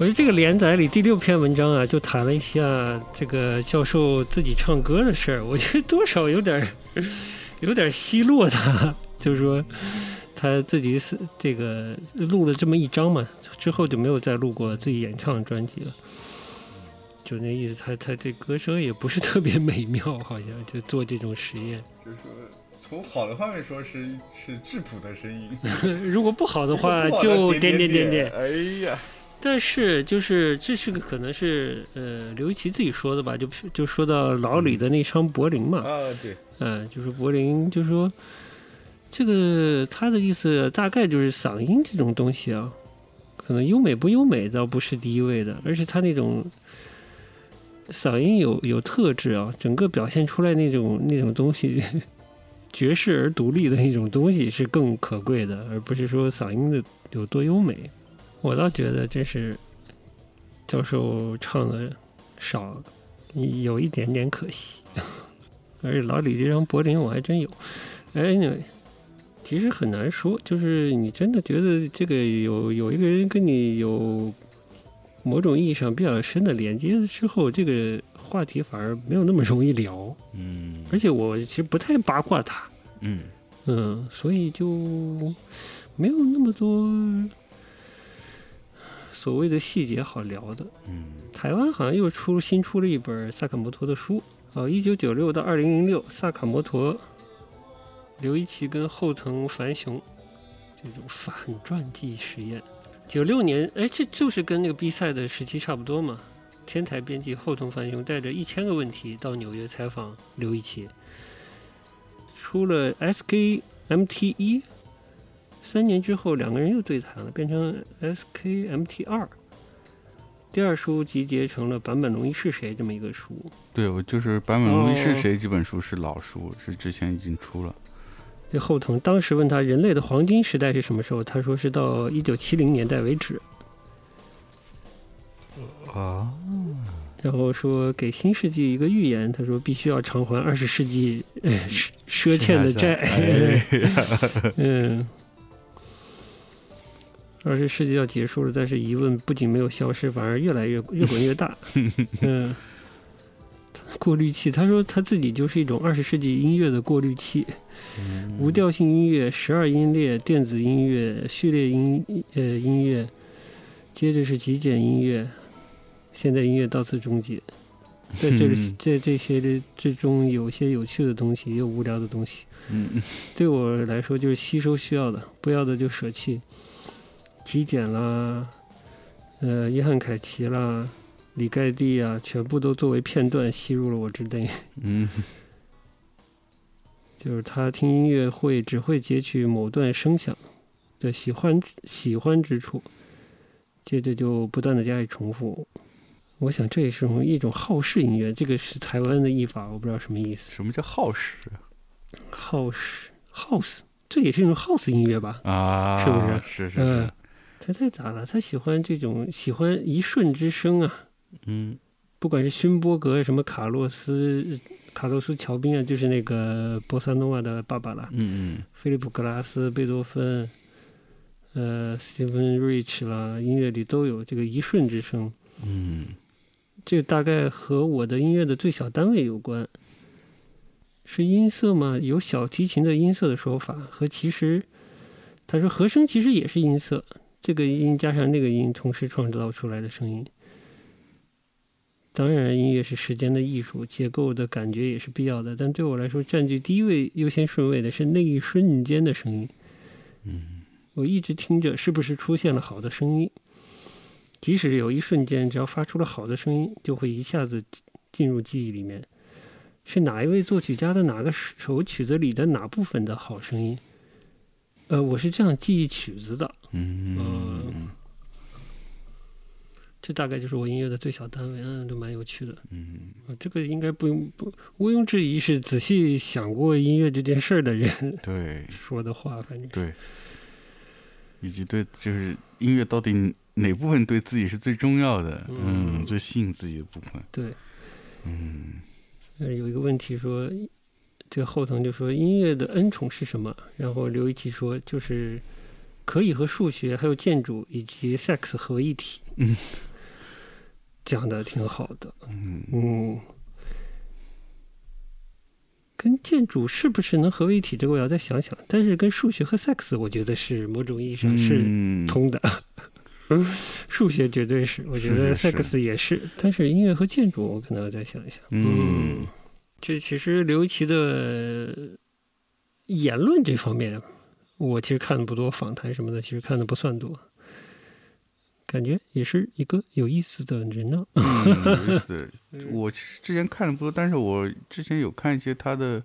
我觉得这个连载里第六篇文章啊，就谈了一下这个教授自己唱歌的事儿。我觉得多少有点儿 有点儿奚落他，就是说他自己是这个录了这么一张嘛，之后就没有再录过自己演唱专辑了。就那意思，他他这歌声也不是特别美妙，好像就做这种实验。就是从好的方面说是是质朴的声音，如果不好的话，就点点点点。哎呀，但是就是这是个可能是呃刘一奇自己说的吧，就就说到老李的那张柏林嘛，啊对，嗯、就是柏林，就说这个他的意思大概就是嗓音这种东西啊，可能优美不优美倒不是第一位的，而且他那种嗓音有有特质啊，整个表现出来那种那种东西。绝世而独立的那种东西是更可贵的，而不是说嗓音的有多优美。我倒觉得这是教授唱的少，有一点点可惜。而且老李这张柏林我还真有。哎，anyway，其实很难说，就是你真的觉得这个有有一个人跟你有某种意义上比较深的连接之后，这个话题反而没有那么容易聊。嗯而且我其实不太八卦他，嗯嗯，所以就没有那么多所谓的细节好聊的。嗯台湾好像又出新出了一本萨卡摩托的书，哦，一九九六到二零零六，萨卡摩托、刘一奇跟后藤繁雄这种反传记实验。九六年，哎，这就是跟那个比赛的时期差不多嘛。天台编辑后藤繁雄带着一千个问题到纽约采访刘一奇，出了 SKMT 一，三年之后两个人又对谈了，变成 SKMT 二。第二书集结成了坂本龙一是谁这么一个书，对，我就是坂本龙一是哦。谁这本书是老书，是之前已经出了。这后藤当时问他人类的黄金时代是什么时候，他说是到一九七零年代为止，啊，然后说给新世纪一个预言，他说必须要偿还二十世纪呃赊赊欠的债，哎嗯，二十世纪要结束了，但是疑问不仅没有消失，反而越来越越滚越大。嗯，过滤器，他说他自己就是一种二十世纪音乐的过滤器，无调性音乐、十二音列、电子音乐、序列音呃音乐，接着是极简音乐，现代音乐到此终结。在这里，嗯在这些的之中，有些有趣的东西，也有无聊的东西。嗯对我来说，就是吸收需要的，不要的就舍弃。极简啦，呃，约翰凯奇啦，李盖蒂啊，全部都作为片段吸入了我之内。嗯 就是他听音乐会只会截取某段声响的喜欢喜欢之处，接着就不断的加以重复。我想这也是一种好事音乐，这个是台湾的译法，我不知道什么意思。什么叫耗时好事 house，这也是一种 house 音乐吧？啊？是不是是是嗯是，他太杂了？他喜欢这种喜欢一瞬之声啊，嗯不管是勋伯格什么卡洛斯卡洛斯乔宾啊，就是那个波萨诺瓦的爸爸了。嗯嗯菲利普·格拉斯、贝多芬，呃，斯蒂芬·瑞奇啦，音乐里都有这个一瞬之声。嗯这大概和我的音乐的最小单位有关，是音色吗？有小提琴的音色的说法，和其实他说和声其实也是音色，这个音加上那个音同时创造出来的声音。当然，音乐是时间的艺术，结构的感觉也是必要的。但对我来说，占据第一位优先顺位的是那一瞬间的声音。嗯我一直听着是不是出现了好的声音，即使有一瞬间，只要发出了好的声音，就会一下子进入记忆里面。是哪一位作曲家的哪个首曲子里的哪部分的好声音？呃，我是这样记忆曲子的，嗯这大概就是我音乐的最小单位，嗯，都蛮有趣的。嗯。呃这个应该不用不毋庸置疑是仔细想过音乐这件事儿的人对。说的话，反正。对，以及对就是音乐到底哪部分对自己是最重要的，嗯。嗯，最吸引自己的部分，对。嗯。呃，有一个问题说，这个后藤就说音乐的恩宠是什么？然后刘一奇说就是可以和数学、还有建筑以及 sex 合为一体。嗯，讲的挺好的。嗯嗯，跟建筑是不是能合为一体？这个我要再想想。但是跟数学和 sex，我觉得是某种意义上是嗯通的。数学绝对是，我觉得 sex 也是，但是音乐和建筑我可能要再想一想。嗯这其实刘一奇的言论这方面，我其实看的不多，访谈什么的其实看的不算多，感觉也是一个有意思的人呢、嗯，有意思。我其实之前看的不多，但是我之前有看一些他的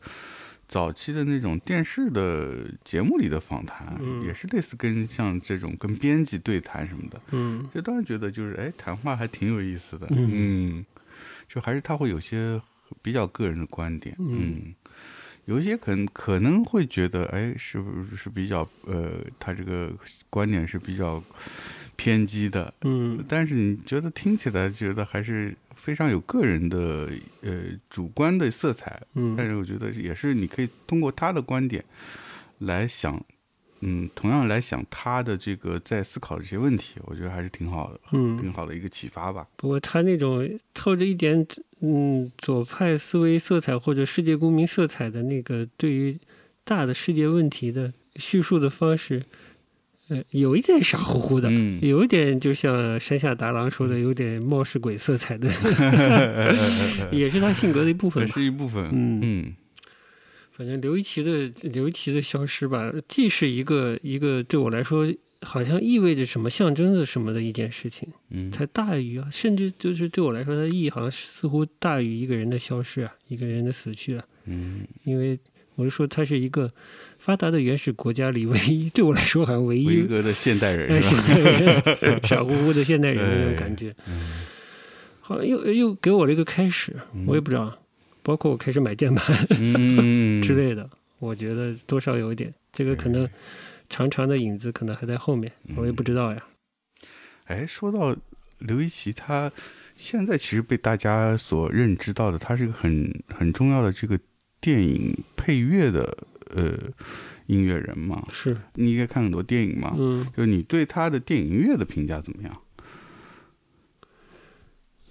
早期的那种电视的节目里的访谈，嗯也是类似跟像这种跟编辑对谈什么的。嗯就当时觉得就是哎，谈话还挺有意思的。嗯嗯，就还是他会有些比较个人的观点。嗯嗯。有一些可能可能会觉得，哎，是不是比较呃，他这个观点是比较偏激的，嗯。但是你觉得听起来觉得还是非常有个人的呃主观的色彩，嗯。但嗯是我觉得也是你可以通过他的观点来想，嗯，同样来想他的这个在思考的这些问题，我觉得还是挺好的，嗯，挺好的一个启发吧。不过他那种透着一点嗯左派思维色彩或者世界公民色彩的那个对于大的世界问题的叙述的方式，呃，有一点傻乎乎的，嗯，有一点就像山下达郎说的，有点冒失鬼色彩的，也是他性格的一部分也吧。是一部分。嗯嗯反正刘一奇的刘一奇的消失吧，既是一个一个对我来说好像意味着什么、象征着什么的一件事情，嗯它大于啊，甚至就是对我来说，它的意义好像似乎大于一个人的消失啊，一个人的死去啊。嗯，因为我是说，它是一个发达的原始国家里唯一对我来说好像唯一维格的现代人现？代人傻乎乎的现代人那种感觉，好像又又给我了一个开始，我也不知道，包括我开始买键盘。嗯 之类的，我觉得多少有一点，这个可能长长的影子可能还在后面，我也不知道呀。哎，说到刘一奇，他现在其实被大家所认知到的，他是一个很很重要的这个电影配乐的呃音乐人嘛。是，你应该看很多电影嘛，嗯，就你对他的电影音乐的评价怎么样？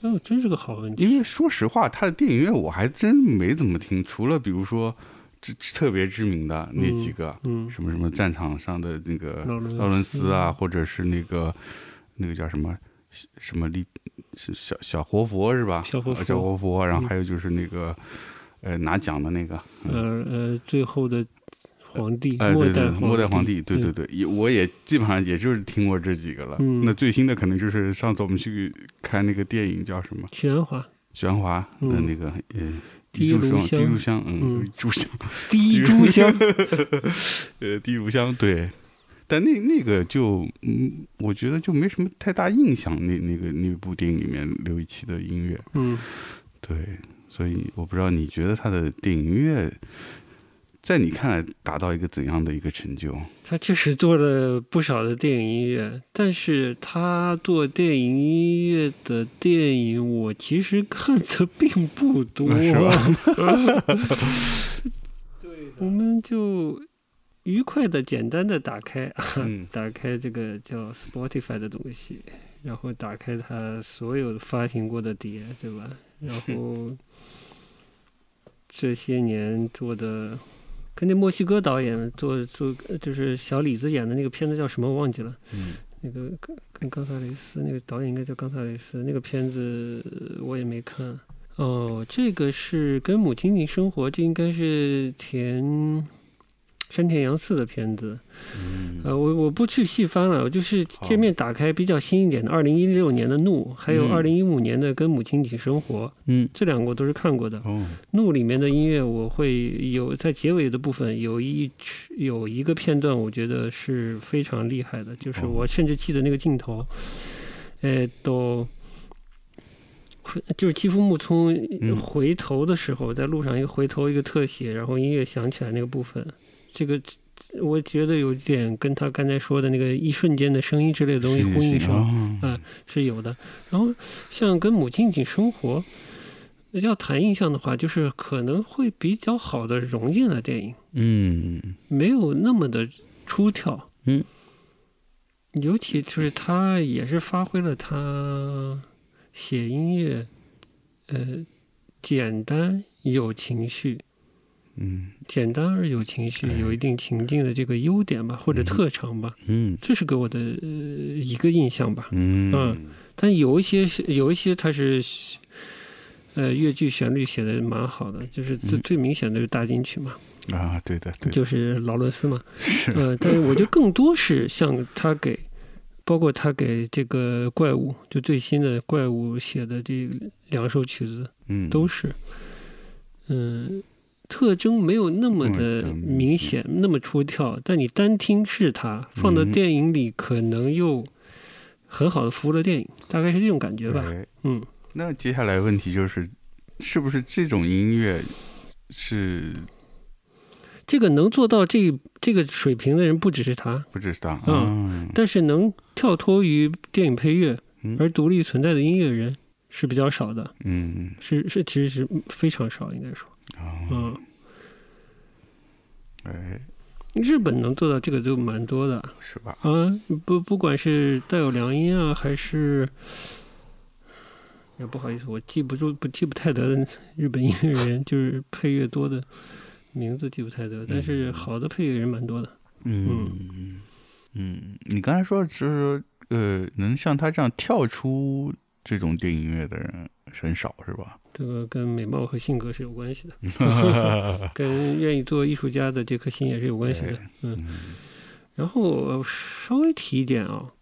哦，真是个好问题。因为说实话，他的电影乐我还真没怎么听，除了比如说知特别知名的那几个，嗯，什么什么战场上的那个劳伦斯。啊，或者是那个那个叫什么什么利是小小活佛是吧？小活佛。呃小活佛，然后嗯。还有就是那个呃拿奖的那个，呃呃，最后的皇帝，哎对对，末代末代皇帝，对对对对，也我也基本上也就是听过这几个了。嗯。那最新的可能就是上次我们去看那个电影叫什么？许鞍华，许鞍华的嗯。那个呃。第一炷香，炉香第一炷香，嗯嗯，炷香，第一炷香，呃，第一炉香，对。但那那个就，嗯，我觉得就没什么太大印象。那那个那部电影里面刘一奇的音乐，嗯，对，所以我不知道你觉得他的电影音乐，在你看来达到一个怎样的一个成就？他确实做了不少的电影音乐，但是他做电影音乐的电影，我其实看的并不多，啊是吧？我们就愉快的、简单的打开，嗯打开这个叫 Spotify 的东西，然后打开他所有发行过的碟，对吧？然后这些年做的，跟那墨西哥导演做做，就是小李子演的那个片子叫什么我忘记了。嗯那个跟跟冈萨雷斯那个导演应该叫冈萨雷斯，那个片子呃我也没看。哦，这个是跟母亲一起生活，这应该是田山田洋次的片子。嗯。呃，我我不去细翻了，我就是界面打开比较新一点的，二零一六年的《怒》，还有嗯。二零一五年的《跟母亲一起生活》，嗯，这两个我都是看过的。哦，怒里面的音乐，我会有在结尾的部分有一有一个片段，我觉得是非常厉害的，就是哦。我甚至记得那个镜头，呃，都就是欺负木聪嗯。回头的时候，在路上一个回头一个特写，然后音乐响起来那个部分，这个我觉得有点跟他刚才说的那个一瞬间的声音之类的东西呼应上。嗯啊是有的。然后像跟母亲一起生活，要谈印象的话，就是可能会比较好的融进了电影，嗯没有那么的出挑。嗯，尤其就是他也是发挥了他写音乐，呃，简单有情绪。嗯简单而有情绪，哎。有一定情境的这个优点吧，或者嗯特长吧，嗯。这是给我的呃一个印象吧。嗯。嗯但有一些是有一些它是，呃，越剧旋律写的蛮好的，就是最嗯。最明显的是大金曲嘛，啊，对的对的，就是劳伦斯嘛。是。呃，但是我觉得更多是像他给，包括他给这个怪物，就最新的怪物写的这两首曲子嗯。都是，嗯、特征没有那么嗯的明明显。显，那么出挑，但你单听是他，放到嗯电影里可能又很好的服务了电影，大概是这种感觉吧。哎。嗯，那接下来问题就是，是不是这种音乐是这个能做到这这个水平的人不只是他，不只是他？嗯。但是能跳脱于电影配乐嗯。而独立存在的音乐人是比较少的，嗯。是是其实是非常少，应该说，啊嗯，哎，日本能做到这个就蛮多的是吧？啊，不不管是带有良音啊，还是。也，不好意思，我记不住，不记不太得的日本音乐人，就是配乐多的名字记不太得，但是好的配乐人蛮多的。嗯嗯，你刚才说其实呃，能像他这样跳出这种电影音乐的人很少，是吧？这个跟美貌和性格是有关系的，跟愿意做艺术家的这颗心也是有关系的。嗯，嗯然后稍微提一点啊，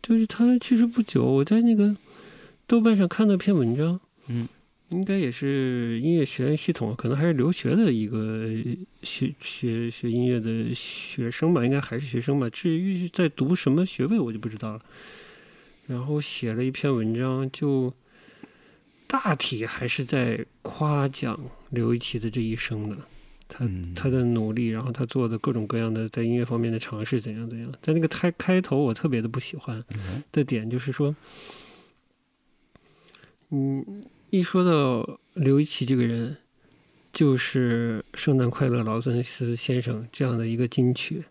就是他去世不久，我在那个豆瓣上看到篇文章，嗯，应该也是音乐学院系统，可能还是留学的一个学学学音乐的学生吧，应该还是学生吧。至于在读什么学位，我就不知道了。然后写了一篇文章，就大体还是在夸奖刘一奇的这一生的。他嗯他的努力，然后他做的各种各样的在音乐方面的尝试，怎样怎样。在那个开开头，我特别的不喜欢嗯的点就是说，嗯，一说到刘一奇这个人，就是《圣诞快乐，劳伦斯先生》这样的一个金曲，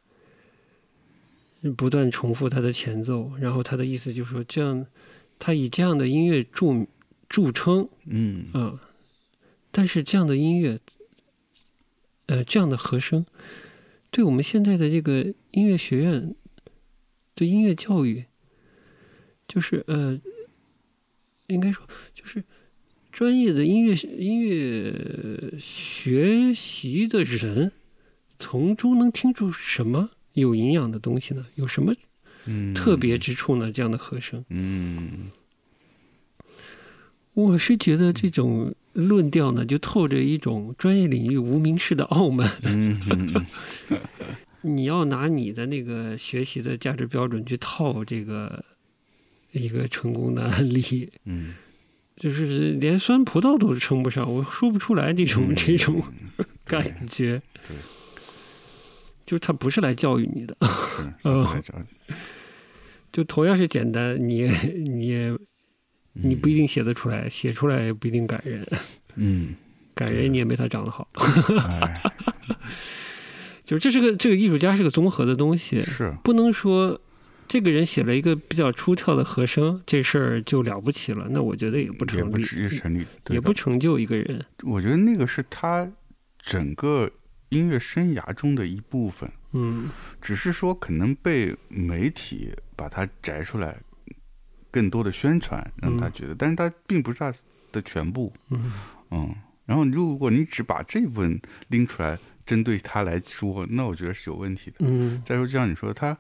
不断重复他的前奏，然后他的意思就是说，这样他以这样的音乐著著称，嗯啊，但是这样的音乐，呃，这样的和声，对我们现在的这个音乐学院的音乐教育，就是呃，应该说就是专业的音乐音乐学习的人，从中能听出什么有营养的东西呢？有什么嗯，特别之处呢？这样的和声。嗯我是觉得这种论调呢，就透着一种专业领域无名氏的傲慢。你要拿你的那个学习的价值标准去套这个一个成功的案例，嗯，就是连酸葡萄都称不上，我说不出来这种、嗯这种感觉。对。就是他不是来教育你的，就同样是简单，你你也你不一定写得出来，写出来也不一定感人，嗯，感人你也没他长得好。哎 就是这是个这个艺术家是个综合的东西，是不能说这个人写了一个比较出挑的和声，这事儿就了不起了。那我觉得也不也不成立，至于成立，也不成就一个人。我觉得那个是他整个音乐生涯中的一部分，嗯只是说可能被媒体把它摘出来，更多的宣传，让他嗯觉得，但是他并不是他的全部，嗯嗯。然后如果你只把这部分拎出来针对他来说，那我觉得是有问题的。嗯再说，就像你说他。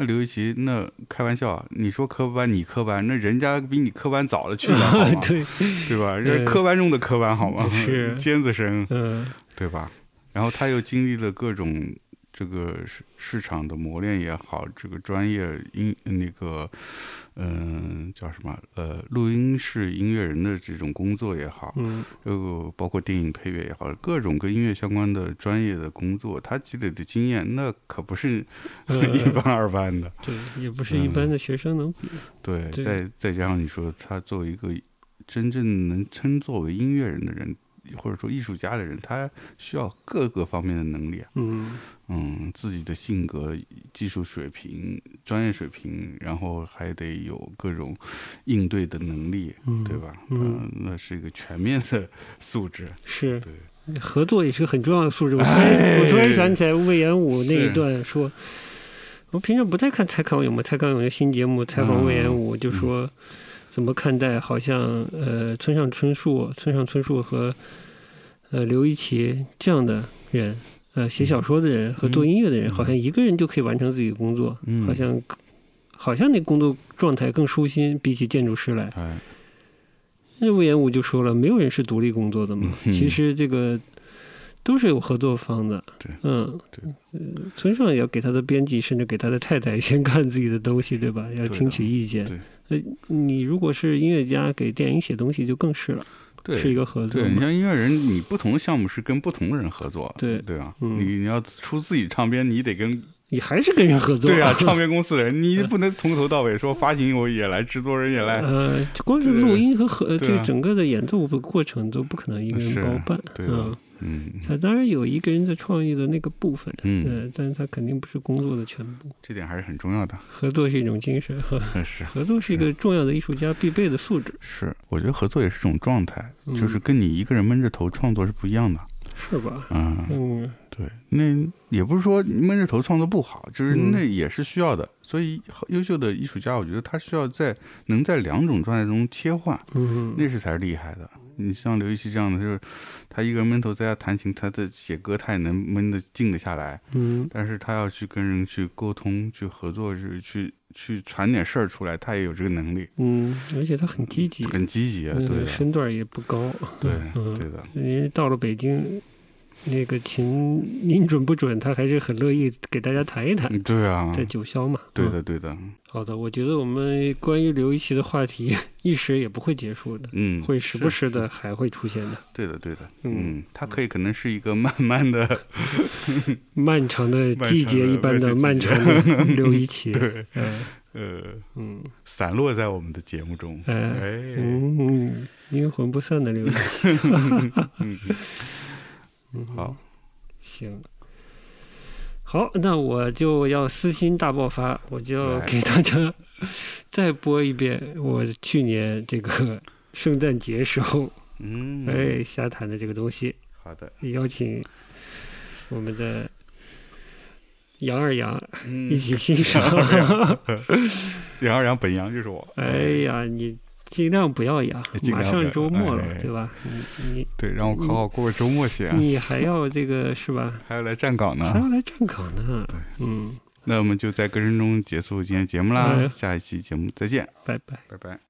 那刘一奇，那开玩笑啊，你说科班你科班，那人家比你科班早了去了，好吗？对，对吧？人呃家科班中的科班，好吗？是尖子生，嗯对吧？然后他又经历了各种这个市市场的磨练也好，这个专业音那个嗯、叫什么呃录音室音乐人的这种工作也好，嗯这个包括电影配乐也好，各种跟音乐相关的专业的工作，他积累的经验那可不是呃 一般二般的。对，也不是一般的学生能比。对，对再再加上你说他作为一个真正能称作为音乐人的人，或者说艺术家的人，他需要各个方面的能力啊。嗯嗯，自己的性格、技术水平、专业水平，然后还得有各种应对的能力，嗯，对吧？嗯呃那是一个全面的 素质。是对，合作也是个很重要的素质。我突然、哎我突然想起来魏延武那一段说，我平常不太看蔡康永嘛，蔡康永的新节目采访魏延武，就说怎么看待好像呃村上春树、村上春树和呃刘一奇这样的人，呃写小说的人和做音乐的人，嗯好像一个人就可以完成自己的工作，嗯好像好像那工作状态更舒心，比起建筑师来。哎，那魏延武就说了，没有人是独立工作的嘛。嗯其实这个都是有合作方的。对嗯，对呃，村上也要给他的编辑，甚至给他的太太先看自己的东西，对吧？要听取意见。对呃，你如果是音乐家，给电影写东西就更是了，对，是一个合作对你。像音乐人，你不同的项目是跟不同的人合作，对对啊？嗯你你要出自己唱片，你得跟你还是跟人合作。对啊，唱片公司的人，你不能从头到尾说发行我也来，制作人也来，呃，光是录音和合，这个整个的演奏的过程都不可能一个人是包办。对的嗯嗯他当然有一个人的创意的那个部分，嗯，呃，但是他肯定不是工作的全部。这点还是很重要的。合作是一种精神，是合作是一个重要的艺术家必备的素质，是，我觉得合作也是一种状态，嗯就是跟你一个人闷着头创作是不一样的。是吧？嗯，嗯对，那也不是说闷着头创作不好，就是嗯那也是需要的。所以优秀的艺术家，我觉得他需要在能在两种状态中切换，嗯那是才是厉害的。你像刘禹锡这样的，就是他一个人闷头在家弹琴，他的写歌他也能闷得静得下来，嗯。但是他要去跟人去沟通、去合作、去去去传点事儿出来，他也有这个能力，嗯，而且他很积极，很积极啊，嗯对的，身段也不高，对嗯对的，因为到了北京，那个琴音准不准，他还是很乐意给大家弹一弹，嗯对啊，在九霄嘛。嗯对的对的，好的，我觉得我们关于刘一奇的话题一时也不会结束的，嗯，会时不时的还会出现的。对的，对的，嗯嗯，它可以可能是一个慢慢的，漫长的季节一般的 漫漫长的刘一奇，对，嗯呃，嗯散落在我们的节目中。哎哎，嗯，阴魂不散的刘一奇。嗯，嗯好，行，好，那我就要私心大爆发，我就要给大家 再播一遍我去年这个圣诞节时候嗯，哎瞎谈的这个东西，好的，邀请我们的杨二杨嗯一起欣赏。杨二杨本杨就是我。哎呀，你尽量不要养，马上周末了，哎对吧？你对，让我好好过个周末先，你你还要这个是吧？还要来站岗呢还。要来站岗呢。对嗯，那我们就在歌声中结束今天节目啦，哎下一期节目再见，拜拜。拜拜。